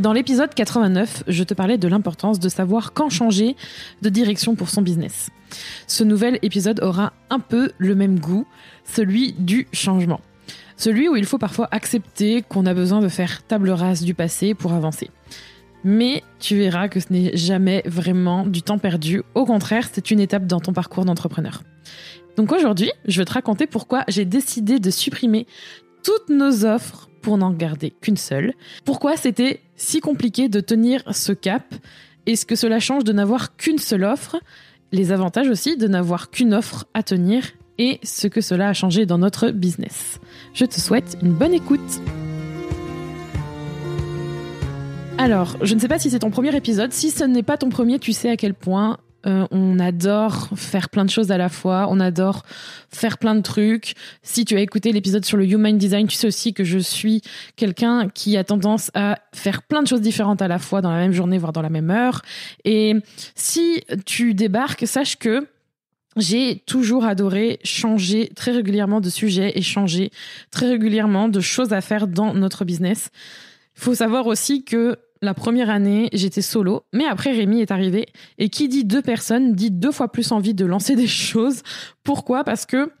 Dans l'épisode 89, je te parlais de l'importance de savoir quand changer de direction pour son business. Ce nouvel épisode aura un peu le même goût, celui du changement. Celui où il faut parfois accepter qu'on a besoin de faire table rase du passé pour avancer. Mais tu verras que ce n'est jamais vraiment du temps perdu. Au contraire, c'est une étape dans ton parcours d'entrepreneur. Donc aujourd'hui, je vais te raconter pourquoi j'ai décidé de supprimer toutes nos offres pour n'en garder qu'une seule. Pourquoi c'était si compliqué de tenir ce cap et ce que cela change de n'avoir qu'une seule offre, les avantages aussi de n'avoir qu'une offre à tenir et ce que cela a changé dans notre business. Je te souhaite une bonne écoute. Alors, je ne sais pas si c'est ton premier épisode. Si ce n'est pas ton premier, tu sais à quel point euh, on adore faire plein de choses à la fois, on adore faire plein de trucs. Si tu as écouté l'épisode sur le Human Design, tu sais aussi que je suis quelqu'un qui a tendance à faire plein de choses différentes à la fois dans la même journée, voire dans la même heure. Et si tu débarques, sache que j'ai toujours adoré changer très régulièrement de sujet et changer très régulièrement de choses à faire dans notre business. Il faut savoir aussi que la première année, j'étais solo, mais après Rémi est arrivé. Et qui dit deux personnes dit deux fois plus envie de lancer des choses. Pourquoi? Parce que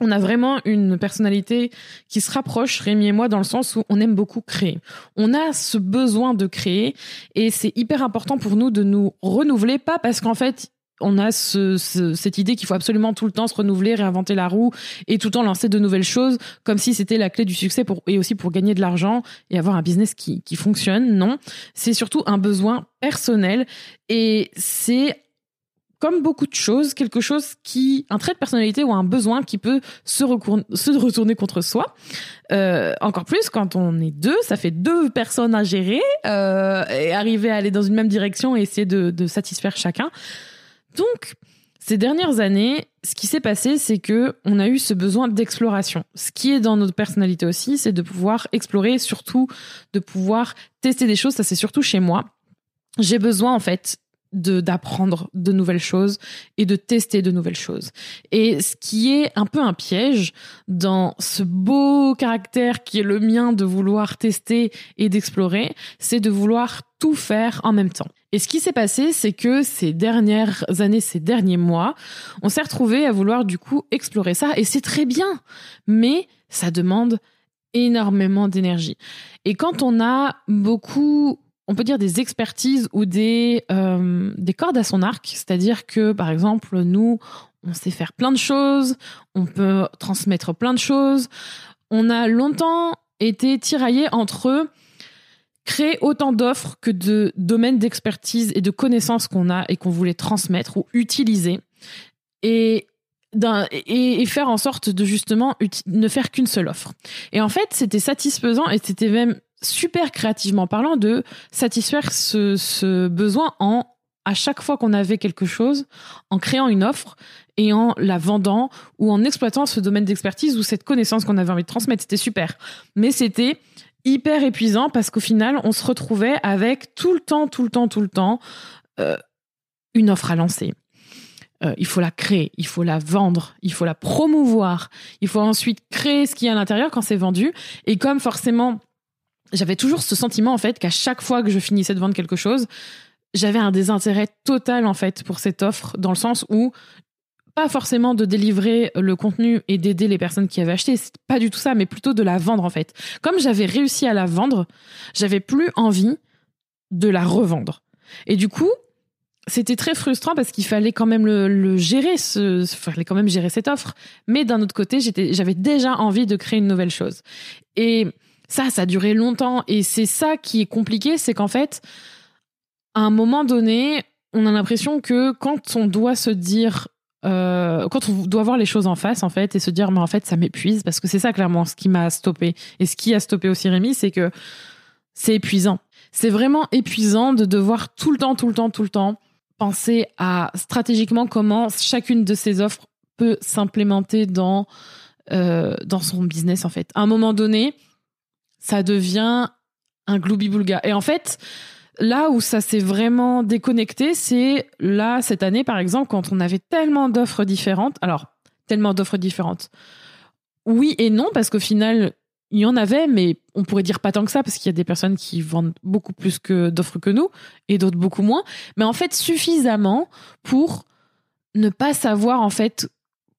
on a vraiment une personnalité qui se rapproche, Rémi et moi, dans le sens où on aime beaucoup créer. On a ce besoin de créer et c'est hyper important pour nous de nous renouveler, pas parce qu'en fait, on a ce, cette idée qu'il faut absolument tout le temps se renouveler, réinventer la roue et tout le temps lancer de nouvelles choses, comme si c'était la clé du succès pour, et aussi pour gagner de l'argent et avoir un business qui, qui fonctionne. Non, c'est surtout un besoin personnel et c'est comme beaucoup de choses, quelque chose qui, un trait de personnalité ou un besoin qui peut se, retourner contre soi. Euh, encore plus quand on est deux, ça fait deux personnes à gérer euh, et arriver à aller dans une même direction et essayer de satisfaire chacun. Donc, ces dernières années, ce qui s'est passé, c'est que on a eu ce besoin d'exploration. Ce qui est dans notre personnalité aussi, c'est de pouvoir explorer, surtout de pouvoir tester des choses. Ça, c'est surtout chez moi. J'ai besoin, en fait, de d'apprendre de nouvelles choses et de tester de nouvelles choses. Et ce qui est un peu un piège dans ce beau caractère qui est le mien de vouloir tester et d'explorer, c'est de vouloir tout faire en même temps. Et ce qui s'est passé, c'est que ces dernières années, ces derniers mois, on s'est retrouvé à vouloir du coup explorer ça et c'est très bien, mais ça demande énormément d'énergie. Et quand on a beaucoup on peut dire des expertises ou des, euh, des cordes à son arc. C'est-à-dire que, par exemple, nous, on sait faire plein de choses, on peut transmettre plein de choses. On a longtemps été tiraillés entre créer autant d'offres que de domaines d'expertise et de connaissances qu'on a et qu'on voulait transmettre ou utiliser. Et et, faire en sorte de justement ne faire qu'une seule offre. Et en fait, c'était satisfaisant et c'était même super créativement parlant de satisfaire ce, ce besoin en à chaque fois qu'on avait quelque chose, en créant une offre et en la vendant ou en exploitant ce domaine d'expertise ou cette connaissance qu'on avait envie de transmettre. C'était super. Mais c'était hyper épuisant parce qu'au final, on se retrouvait avec tout le temps, tout le temps, tout le temps, euh, une offre à lancer. Euh, il faut la créer, il faut la vendre, il faut la promouvoir, il faut ensuite créer ce qu'il y a à l'intérieur quand c'est vendu. Et comme forcément j'avais toujours ce sentiment en fait qu'à chaque fois que je finissais de vendre quelque chose, j'avais un désintérêt total en fait pour cette offre dans le sens où pas forcément de délivrer le contenu et d'aider les personnes qui avaient acheté, c'est pas du tout ça, mais plutôt de la vendre en fait. Comme j'avais réussi à la vendre, j'avais plus envie de la revendre. Et du coup, c'était très frustrant parce qu'il fallait quand même le, gérer, ce, fallait quand même gérer cette offre. Mais d'un autre côté, j'avais déjà envie de créer une nouvelle chose. Et ça, ça a duré longtemps. Et c'est ça qui est compliqué, c'est qu'en fait, à un moment donné, on a l'impression que quand on doit se dire euh, quand on doit voir les choses en face en fait et se dire mais en fait ça m'épuise parce que c'est ça clairement ce qui m'a stoppé. Et ce qui a stoppé aussi Rémi c'est que c'est épuisant. C'est vraiment épuisant de devoir tout le temps tout le temps tout le temps penser à stratégiquement comment chacune de ces offres peut s'implémenter dans euh, dans son business en fait. À un moment donné ça devient un gloubi-boulga et en fait là où ça s'est vraiment déconnecté, c'est là, cette année, par exemple, quand on avait tellement d'offres différentes. Alors, tellement d'offres différentes. Oui et non, parce qu'au final, il y en avait, mais on pourrait dire pas tant que ça, parce qu'il y a des personnes qui vendent beaucoup plus d'offres que nous, et d'autres beaucoup moins. Mais en fait, suffisamment pour ne pas savoir, en fait,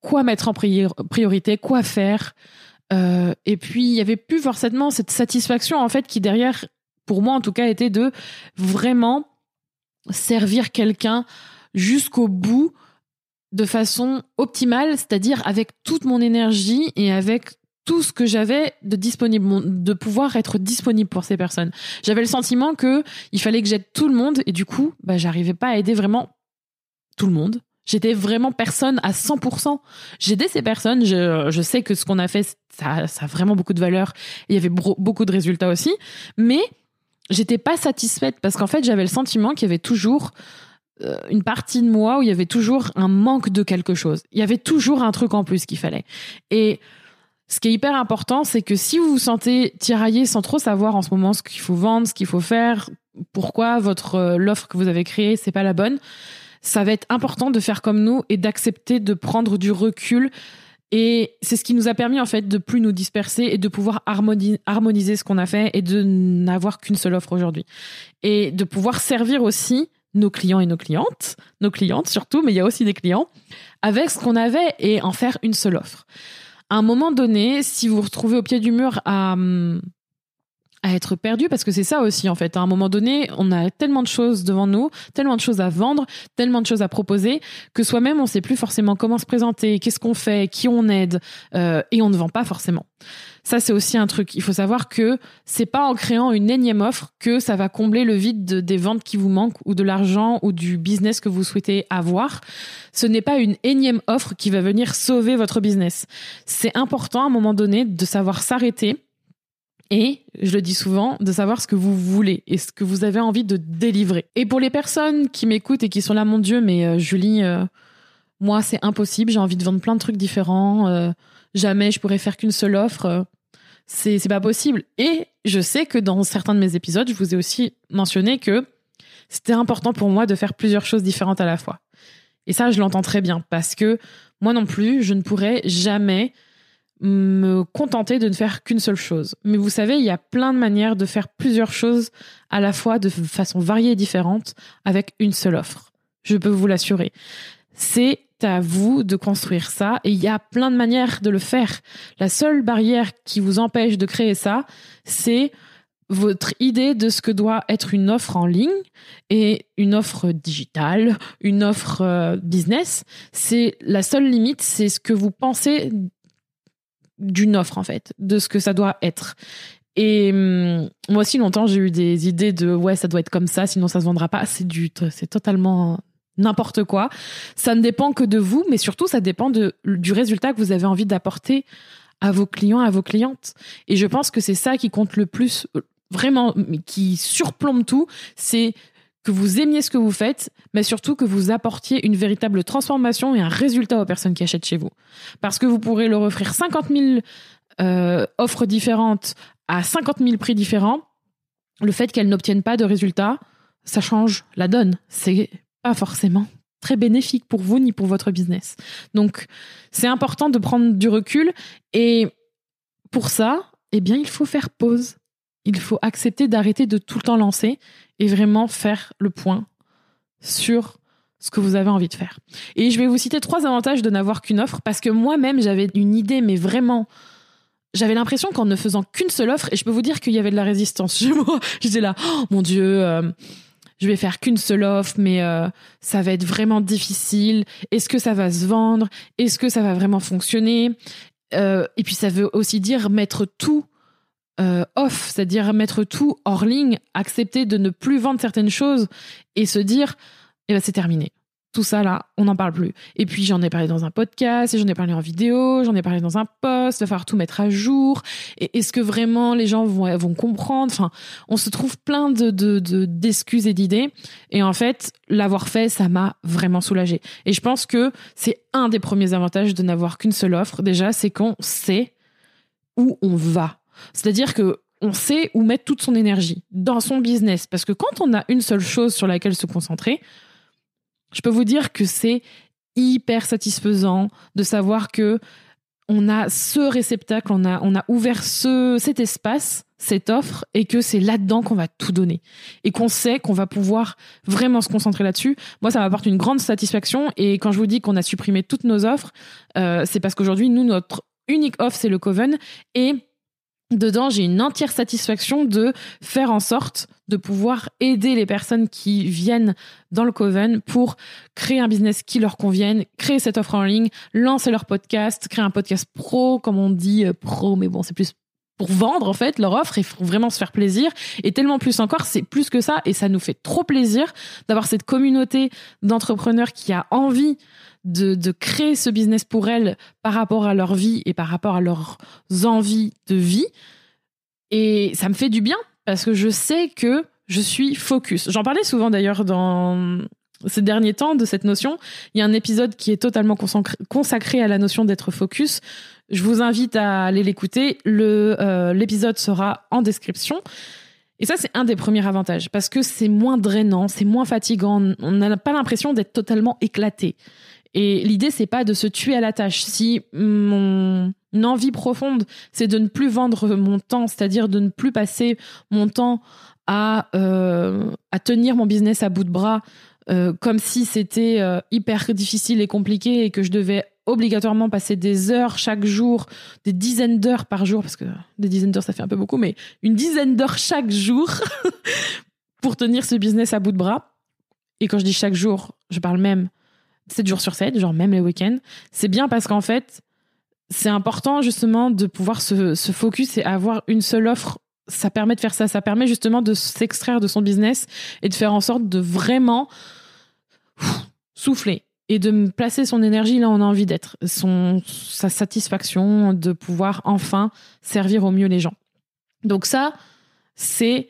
quoi mettre en priorité, quoi faire. Euh, et puis, il y avait plus forcément cette satisfaction, en fait, qui derrière pour moi en tout cas, était de vraiment servir quelqu'un jusqu'au bout de façon optimale, c'est-à-dire avec toute mon énergie et avec tout ce que j'avais de disponible, de pouvoir être disponible pour ces personnes. J'avais le sentiment que il fallait que j'aide tout le monde et du coup, bah, j'arrivais pas à aider vraiment tout le monde. J'étais vraiment personne à 100%. J'aidais ces personnes. Je, je, sais que ce qu'on a fait, ça, ça, a vraiment beaucoup de valeur. Il y avait beaucoup de résultats aussi. Mais j'étais pas satisfaite parce qu'en fait, j'avais le sentiment qu'il y avait toujours euh, une partie de moi où il y avait toujours un manque de quelque chose. Il y avait toujours un truc en plus qu'il fallait. Et ce qui est hyper important, c'est que si vous vous sentez tiraillé sans trop savoir en ce moment ce qu'il faut vendre, ce qu'il faut faire, pourquoi votre euh, l'offre que vous avez créée c'est pas la bonne, ça va être important de faire comme nous et d'accepter de prendre du recul et c'est ce qui nous a permis en fait de plus nous disperser et de pouvoir harmoniser ce qu'on a fait et de n'avoir qu'une seule offre aujourd'hui. Et de pouvoir servir aussi nos clients et nos clientes, nos clientes surtout, mais il y a aussi des clients, avec ce qu'on avait et en faire une seule offre. À un moment donné, si vous vous retrouvez au pied du mur à, hum, à être perdu parce que c'est ça aussi en fait. À un moment donné, on a tellement de choses devant nous, tellement de choses à vendre, tellement de choses à proposer que soi-même on sait plus forcément comment se présenter, qu'est-ce qu'on fait, qui on aide euh, et on ne vend pas forcément. Ça c'est aussi un truc. Il faut savoir que c'est pas en créant une énième offre que ça va combler le vide des ventes qui vous manquent ou de l'argent ou du business que vous souhaitez avoir. Ce n'est pas une énième offre qui va venir sauver votre business. C'est important à un moment donné de savoir s'arrêter et, je le dis souvent, de savoir ce que vous voulez et ce que vous avez envie de délivrer. Et pour les personnes qui m'écoutent et qui sont là, mon Dieu, mais euh, Julie, euh, moi, c'est impossible, j'ai envie de vendre plein de trucs différents, euh, jamais je pourrais faire qu'une seule offre, c'est, c'est pas possible. Et je sais que dans certains de mes épisodes, je vous ai aussi mentionné que c'était important pour moi de faire plusieurs choses différentes à la fois. Et ça, je l'entends très bien parce que moi non plus, je ne pourrais jamais me contenter de ne faire qu'une seule chose. Mais vous savez, il y a plein de manières de faire plusieurs choses à la fois de façon variée et différente avec une seule offre. Je peux vous l'assurer. C'est à vous de construire ça et il y a plein de manières de le faire. La seule barrière qui vous empêche de créer ça, c'est votre idée de ce que doit être une offre en ligne et une offre digitale, une offre euh, business. C'est la seule limite, c'est ce que vous pensez d'une offre en fait, de ce que ça doit être. Et hum, moi aussi longtemps j'ai eu des idées de ouais ça doit être comme ça sinon ça se vendra pas. C'est du c'est totalement n'importe quoi. Ça ne dépend que de vous, mais surtout ça dépend de, du résultat que vous avez envie d'apporter à vos clients, à vos clientes. Et je pense que c'est ça qui compte le plus, vraiment, qui surplombe tout. C'est que vous aimiez ce que vous faites, mais surtout que vous apportiez une véritable transformation et un résultat aux personnes qui achètent chez vous. Parce que vous pourrez leur offrir 50 000 euh, offres différentes à 50 000 prix différents. Le fait qu'elles n'obtiennent pas de résultats, ça change la donne. C'est pas forcément très bénéfique pour vous ni pour votre business. Donc, c'est important de prendre du recul et pour ça, eh bien, il faut faire pause. Il faut accepter d'arrêter de tout le temps lancer et vraiment faire le point sur ce que vous avez envie de faire. Et je vais vous citer trois avantages de n'avoir qu'une offre parce que moi-même j'avais une idée, mais vraiment, j'avais l'impression qu'en ne faisant qu'une seule offre, et je peux vous dire qu'il y avait de la résistance chez moi. J'étais là, oh, mon Dieu, euh, je vais faire qu'une seule offre, mais euh, ça va être vraiment difficile. Est-ce que ça va se vendre? Est-ce que ça va vraiment fonctionner? Euh, Et puis ça veut aussi dire mettre tout euh, off, c'est-à-dire mettre tout hors ligne, accepter de ne plus vendre certaines choses et se dire, eh ben c'est terminé. tout ça là, on n'en parle plus. Et puis j'en ai parlé dans un podcast, j'en ai parlé en vidéo, j'en ai parlé dans un post, il va falloir tout mettre à jour. Et est-ce que vraiment les gens vont, vont comprendre? Enfin, on se trouve plein de d'excuses et d'idées. Et en fait, l'avoir fait, ça m'a vraiment soulagé. Et je pense que c'est un des premiers avantages de n'avoir qu'une seule offre. Déjà, c'est qu'on sait où on va. C'est-à-dire que on sait où mettre toute son énergie dans son business. Parce que quand on a une seule chose sur laquelle se concentrer, je peux vous dire que c'est hyper satisfaisant de savoir que on a ce réceptacle, on a, on a ouvert ce, cet espace, cette offre, et que c'est là-dedans qu'on va tout donner. Et qu'on sait qu'on va pouvoir vraiment se concentrer là-dessus. Moi, ça m'apporte une grande satisfaction. Et quand je vous dis qu'on a supprimé toutes nos offres, euh, c'est parce qu'aujourd'hui, nous, notre unique offre, c'est le Coven. Et dedans, j'ai une entière satisfaction de faire en sorte de pouvoir aider les personnes qui viennent dans le Coven pour créer un business qui leur convienne, créer cette offre en ligne, lancer leur podcast, créer un podcast pro, comme on dit euh, pro, mais bon, c'est plus pour vendre en fait leur offre. Et vraiment se faire plaisir. Et tellement plus encore c'est plus que ça. Et ça nous fait trop plaisir d'avoir cette communauté d'entrepreneurs qui a envie de, de, créer ce business pour elles par rapport à leur vie et par rapport à leurs envies de vie. Et ça me fait du bien parce que je sais que je suis focus. J'en parlais souvent d'ailleurs dans ces derniers temps de cette notion. Il y a un épisode qui est totalement consacré à la notion d'être focus. Je vous invite à aller l'écouter. Euh, l'épisode sera en description. Et ça, c'est un des premiers avantages parce que c'est moins drainant, c'est moins fatigant. On n'a pas l'impression d'être totalement éclaté. Et l'idée, c'est pas de se tuer à la tâche. Si mon envie profonde, c'est de ne plus vendre mon temps, c'est-à-dire de ne plus passer mon temps à, euh, à tenir mon business à bout de bras, euh, comme si c'était euh, hyper difficile et compliqué et que je devais obligatoirement passer des heures chaque jour, des dizaines d'heures par jour, parce que des dizaines d'heures ça fait un peu beaucoup, mais une dizaine d'heures chaque jour pour tenir ce business à bout de bras. Et quand je dis chaque jour, je parle même 7 jours sur 7, genre même les week-ends. C'est bien parce qu'en fait, c'est important justement de pouvoir se, se, focus et avoir une seule offre. Ça permet de faire ça. Ça permet justement de s'extraire de son business et de faire en sorte de vraiment souffler et de placer son énergie là où on a envie d'être. Sa satisfaction de pouvoir enfin servir au mieux les gens. Donc ça, c'est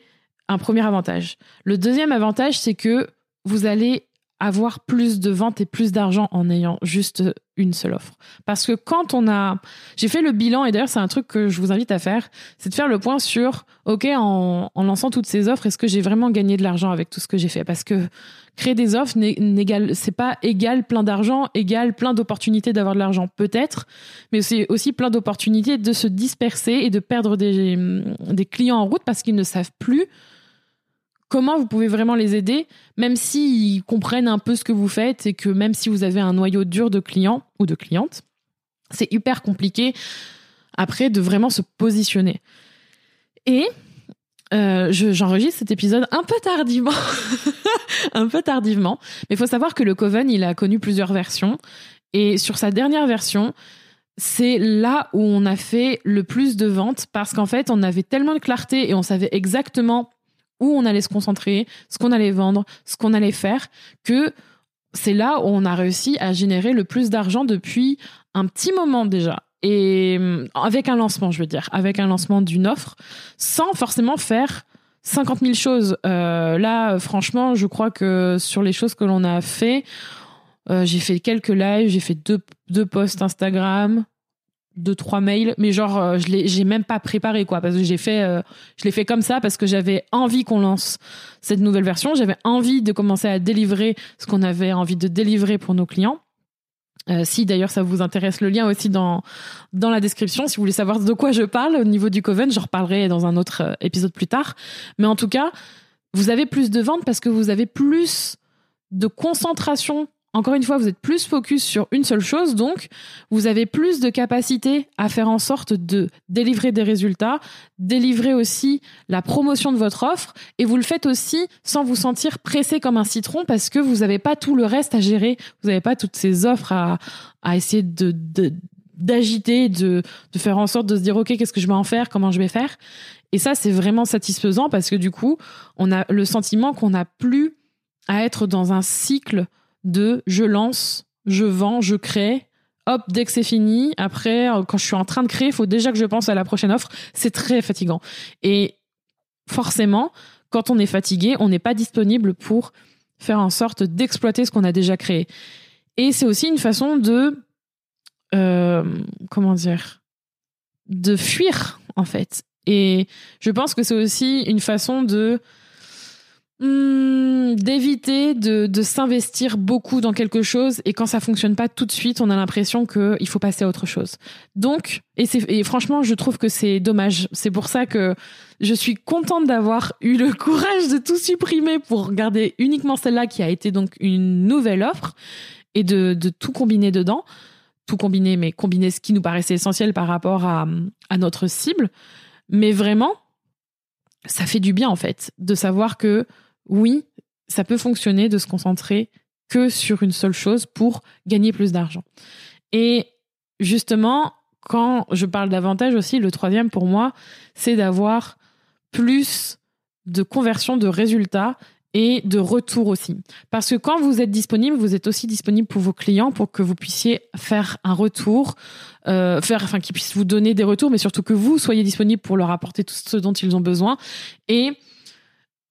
un premier avantage. Le deuxième avantage, c'est que vous allez avoir plus de ventes et plus d'argent en ayant juste une seule offre. Parce que quand on a, j'ai fait le bilan et d'ailleurs c'est un truc que je vous invite à faire, c'est de faire le point sur, ok, en, lançant toutes ces offres, est-ce que j'ai vraiment gagné de l'argent avec tout ce que j'ai fait? Parce que créer des offres, c'est pas égal plein d'argent, égal plein d'opportunités d'avoir de l'argent, peut-être, mais c'est aussi plein d'opportunités de se disperser et de perdre des clients en route parce qu'ils ne savent plus comment vous pouvez vraiment les aider, même s'ils comprennent un peu ce que vous faites et que même si vous avez un noyau dur de clients ou de clientes, c'est hyper compliqué après de vraiment se positionner. Et euh, j'enregistre cet épisode un peu tardivement, un peu tardivement, mais il faut savoir que le Coven, il a connu plusieurs versions, et sur sa dernière version, c'est là où on a fait le plus de ventes parce qu'en fait, on avait tellement de clarté et on savait exactement où on allait se concentrer, ce qu'on allait vendre, ce qu'on allait faire, que c'est là où on a réussi à générer le plus d'argent depuis un petit moment déjà. Et euh, avec un lancement, je veux dire, avec un lancement d'une offre, sans forcément faire 50 000 choses. Euh, là, franchement, je crois que sur les choses que l'on a fait, euh, j'ai fait quelques lives, j'ai fait deux, deux posts Instagram, deux trois mails mais genre euh, je l'ai j'ai même pas préparé quoi parce que j'ai fait euh, je l'ai fait comme ça parce que j'avais envie qu'on lance cette nouvelle version. J'avais envie de commencer à délivrer ce qu'on avait envie de délivrer pour nos clients. Euh, si d'ailleurs ça vous intéresse le lien aussi dans dans la description. Si vous voulez savoir de quoi je parle au niveau du coven j'en reparlerai dans un autre épisode plus tard. Mais en tout cas vous avez plus de ventes parce que vous avez plus de concentration encore une fois, vous êtes plus focus sur une seule chose, donc vous avez plus de capacité à faire en sorte de délivrer des résultats, délivrer aussi la promotion de votre offre, et vous le faites aussi sans vous sentir pressé comme un citron parce que vous n'avez pas tout le reste à gérer, vous n'avez pas toutes ces offres à, à essayer de, d'agiter, de, de faire en sorte de se dire ok qu'est-ce que je vais en faire, comment je vais faire? Et ça c'est vraiment satisfaisant parce que du coup on a le sentiment qu'on n'a plus à être dans un cycle de je lance, je vends, je crée. Hop, dès que c'est fini, après, quand je suis en train de créer, il faut déjà que je pense à la prochaine offre. C'est très fatigant. Et forcément, quand on est fatigué, on n'est pas disponible pour faire en sorte d'exploiter ce qu'on a déjà créé. Et c'est aussi une façon de, euh, comment dire, de fuir en fait. Et je pense que c'est aussi une façon de hmm, d'éviter de, de s'investir beaucoup dans quelque chose et quand ça fonctionne pas tout de suite, on a l'impression qu'il faut passer à autre chose. Donc, et, et franchement, je trouve que c'est dommage. C'est pour ça que je suis contente d'avoir eu le courage de tout supprimer pour garder uniquement celle-là qui a été donc une nouvelle offre et de, de tout combiner dedans. Tout combiner, mais combiner ce qui nous paraissait essentiel par rapport à, à notre cible. Mais vraiment, ça fait du bien en fait de savoir que oui, ça peut fonctionner de se concentrer que sur une seule chose pour gagner plus d'argent. Et justement, quand je parle d'avantage aussi, le troisième pour moi, c'est d'avoir plus de conversion de résultats et de retour aussi. Parce que quand vous êtes disponible, vous êtes aussi disponible pour vos clients pour que vous puissiez faire un retour, euh, faire, enfin, qu'ils puissent vous donner des retours, mais surtout que vous soyez disponible pour leur apporter tout ce dont ils ont besoin. Et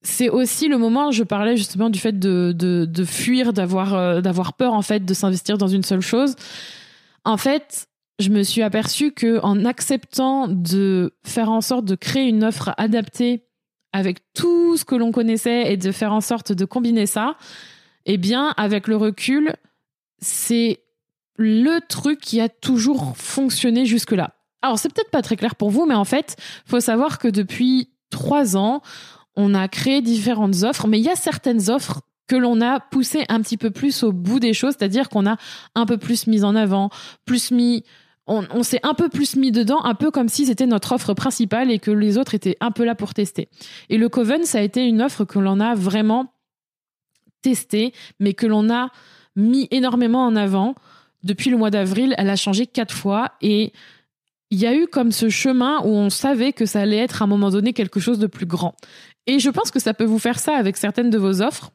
c'est aussi le moment, je parlais justement du fait de, de, de fuir, d'avoir, euh, d'avoir peur, en fait, de s'investir dans une seule chose. En fait, je me suis aperçue que en acceptant de faire en sorte de créer une offre adaptée avec tout ce que l'on connaissait et de faire en sorte de combiner ça, eh bien, avec le recul, c'est le truc qui a toujours fonctionné jusque-là. Alors, c'est peut-être pas très clair pour vous, mais en fait, faut savoir que depuis trois ans, on a créé différentes offres, mais il y a certaines offres que l'on a poussées un petit peu plus au bout des choses, c'est-à-dire qu'on a un peu plus mis en avant, plus mis on, s'est un peu plus mis dedans, un peu comme si c'était notre offre principale et que les autres étaient un peu là pour tester. Et le Coven, ça a été une offre que l'on a vraiment testée, mais que l'on a mis énormément en avant. Depuis le mois d'avril, elle a changé quatre fois et il y a eu comme ce chemin où on savait que ça allait être à un moment donné quelque chose de plus grand. Et je pense que ça peut vous faire ça avec certaines de vos offres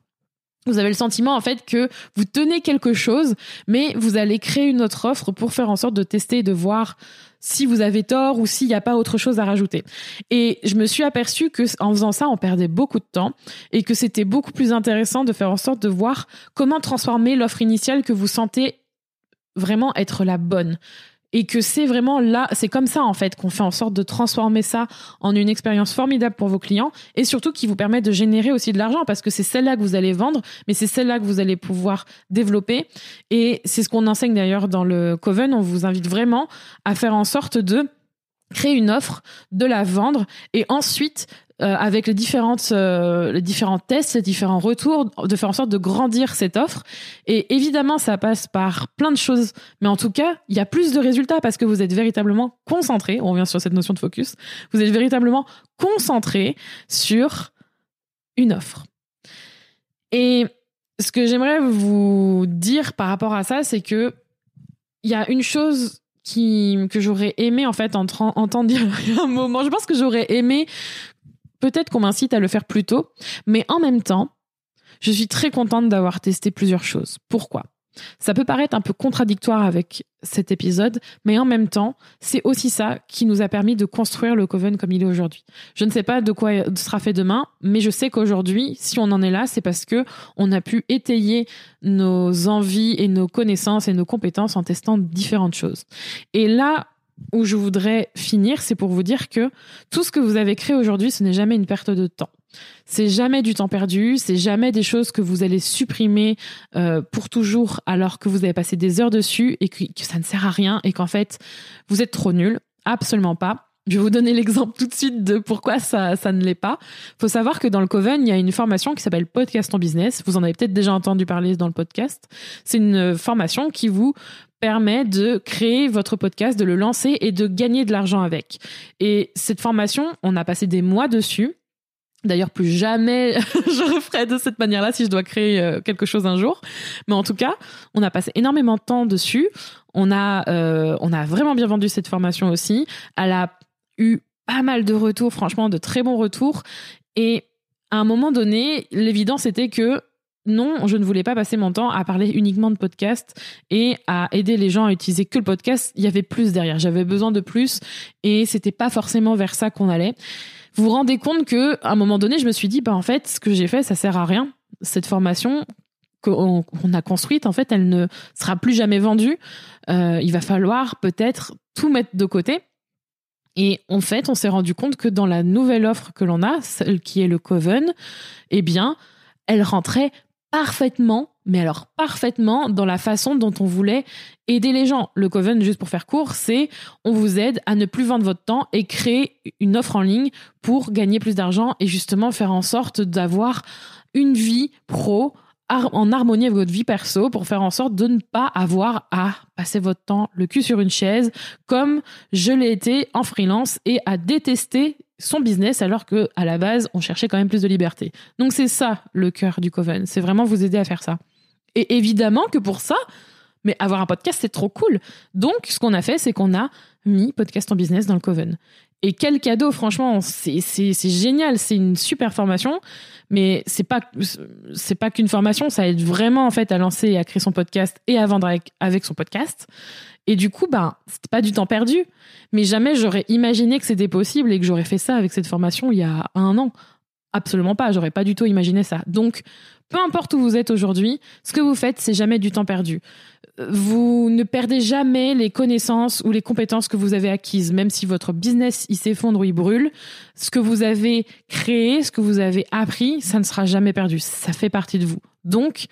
vous avez le sentiment en fait que vous tenez quelque chose, mais vous allez créer une autre offre pour faire en sorte de tester et de voir si vous avez tort ou s'il n'y a pas autre chose à rajouter. Et je me suis aperçue que en faisant ça, on perdait beaucoup de temps et que c'était beaucoup plus intéressant de faire en sorte de voir comment transformer l'offre initiale que vous sentez vraiment être la bonne et que c'est vraiment là, c'est comme ça en fait qu'on fait en sorte de transformer ça en une expérience formidable pour vos clients et surtout qui vous permet de générer aussi de l'argent parce que c'est celle-là que vous allez vendre, mais c'est celle-là que vous allez pouvoir développer et c'est ce qu'on enseigne d'ailleurs dans le Coven. On vous invite vraiment à faire en sorte de créer une offre, de la vendre et ensuite euh, avec les différentes euh, les différents tests, les différents retours, de faire en sorte de grandir cette offre. Et évidemment, ça passe par plein de choses, mais en tout cas, il y a plus de résultats parce que vous êtes véritablement concentré. On revient sur cette notion de focus. Vous êtes véritablement concentré sur une offre. Et ce que j'aimerais vous dire par rapport à ça, c'est que il y a une chose que j'aurais aimé en fait entendre un moment. Je pense que j'aurais aimé peut-être qu'on m'incite à le faire plus tôt, mais en même temps, je suis très contente d'avoir testé plusieurs choses. Pourquoi? Ça peut paraître un peu contradictoire avec cet épisode, mais en même temps, c'est aussi ça qui nous a permis de construire le Coven comme il est aujourd'hui. Je ne sais pas de quoi sera fait demain, mais je sais qu'aujourd'hui, si on en est là, c'est parce que on a pu étayer nos envies et nos connaissances et nos compétences en testant différentes choses. Et là, où je voudrais finir, c'est pour vous dire que tout ce que vous avez créé aujourd'hui, ce n'est jamais une perte de temps. C'est jamais du temps perdu, c'est jamais des choses que vous allez supprimer euh, pour toujours alors que vous avez passé des heures dessus et que, ça ne sert à rien et qu'en fait vous êtes trop nul. Absolument pas. Je vais vous donner l'exemple tout de suite de pourquoi ça, ça ne l'est pas. Il faut savoir que dans le Coven, il y a une formation qui s'appelle Podcast en business. Vous en avez peut-être déjà entendu parler dans le podcast. C'est une formation qui vous permet de créer votre podcast, de le lancer et de gagner de l'argent avec. Et cette formation, on a passé des mois dessus. D'ailleurs, plus jamais je referai de cette manière-là si je dois créer euh, quelque chose un jour. Mais en tout cas, on a passé énormément de temps dessus. On a, euh, on a vraiment bien vendu cette formation aussi. Elle a eu pas mal de retours, franchement, de très bons retours. Et à un moment donné, l'évidence était que non, je ne voulais pas passer mon temps à parler uniquement de podcast et à aider les gens à utiliser que le podcast. Il y avait plus derrière. J'avais besoin de plus et c'était pas forcément vers ça qu'on allait. Vous vous rendez compte que, à un moment donné, je me suis dit, bah, en fait, ce que j'ai fait, ça sert à rien. Cette formation qu'on a construite, en fait, elle ne sera plus jamais vendue. Euh, il va falloir peut-être tout mettre de côté. Et en fait, on s'est rendu compte que dans la nouvelle offre que l'on a, celle qui est le Coven, eh bien, elle rentrait parfaitement, mais alors parfaitement dans la façon dont on voulait aider les gens. Le Coven, juste pour faire court, c'est on vous aide à ne plus vendre votre temps et créer une offre en ligne pour gagner plus d'argent et justement faire en sorte d'avoir une vie pro en harmonie avec votre vie perso pour faire en sorte de ne pas avoir à passer votre temps le cul sur une chaise comme je l'ai été en freelance et à détester son business alors que à la base on cherchait quand même plus de liberté. Donc c'est ça le cœur du Coven, c'est vraiment vous aider à faire ça. Et évidemment que pour ça, mais avoir un podcast c'est trop cool. Donc ce qu'on a fait c'est qu'on a mis podcast en business dans le Coven. Et quel cadeau, franchement, c'est génial, c'est une super formation, mais c'est pas pas qu'une formation, ça aide vraiment en fait à lancer et à créer son podcast et à vendre avec, avec son podcast. Et du coup, ben, c'était pas du temps perdu. Mais jamais j'aurais imaginé que c'était possible et que j'aurais fait ça avec cette formation il y a un an. Absolument pas. J'aurais pas du tout imaginé ça. Donc, peu importe où vous êtes aujourd'hui, ce que vous faites, c'est jamais du temps perdu. Vous ne perdez jamais les connaissances ou les compétences que vous avez acquises, même si votre business il s'effondre ou il brûle. Ce que vous avez créé, ce que vous avez appris, ça ne sera jamais perdu. Ça fait partie de vous. Donc,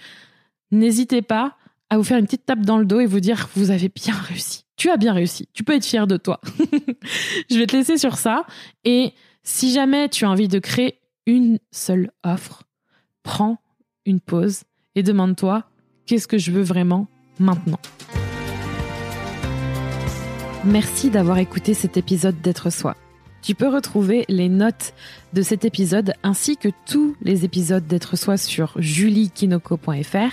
n'hésitez pas à vous faire une petite tape dans le dos et vous dire vous avez bien réussi. Tu as bien réussi. Tu peux être fier de toi. je vais te laisser sur ça. Et si jamais tu as envie de créer une seule offre, prends une pause et demande-toi qu'est-ce que je veux vraiment maintenant? Merci d'avoir écouté cet épisode d'être soi. Tu peux retrouver les notes de cet épisode ainsi que tous les épisodes d'être soi sur juliekinoko.fr.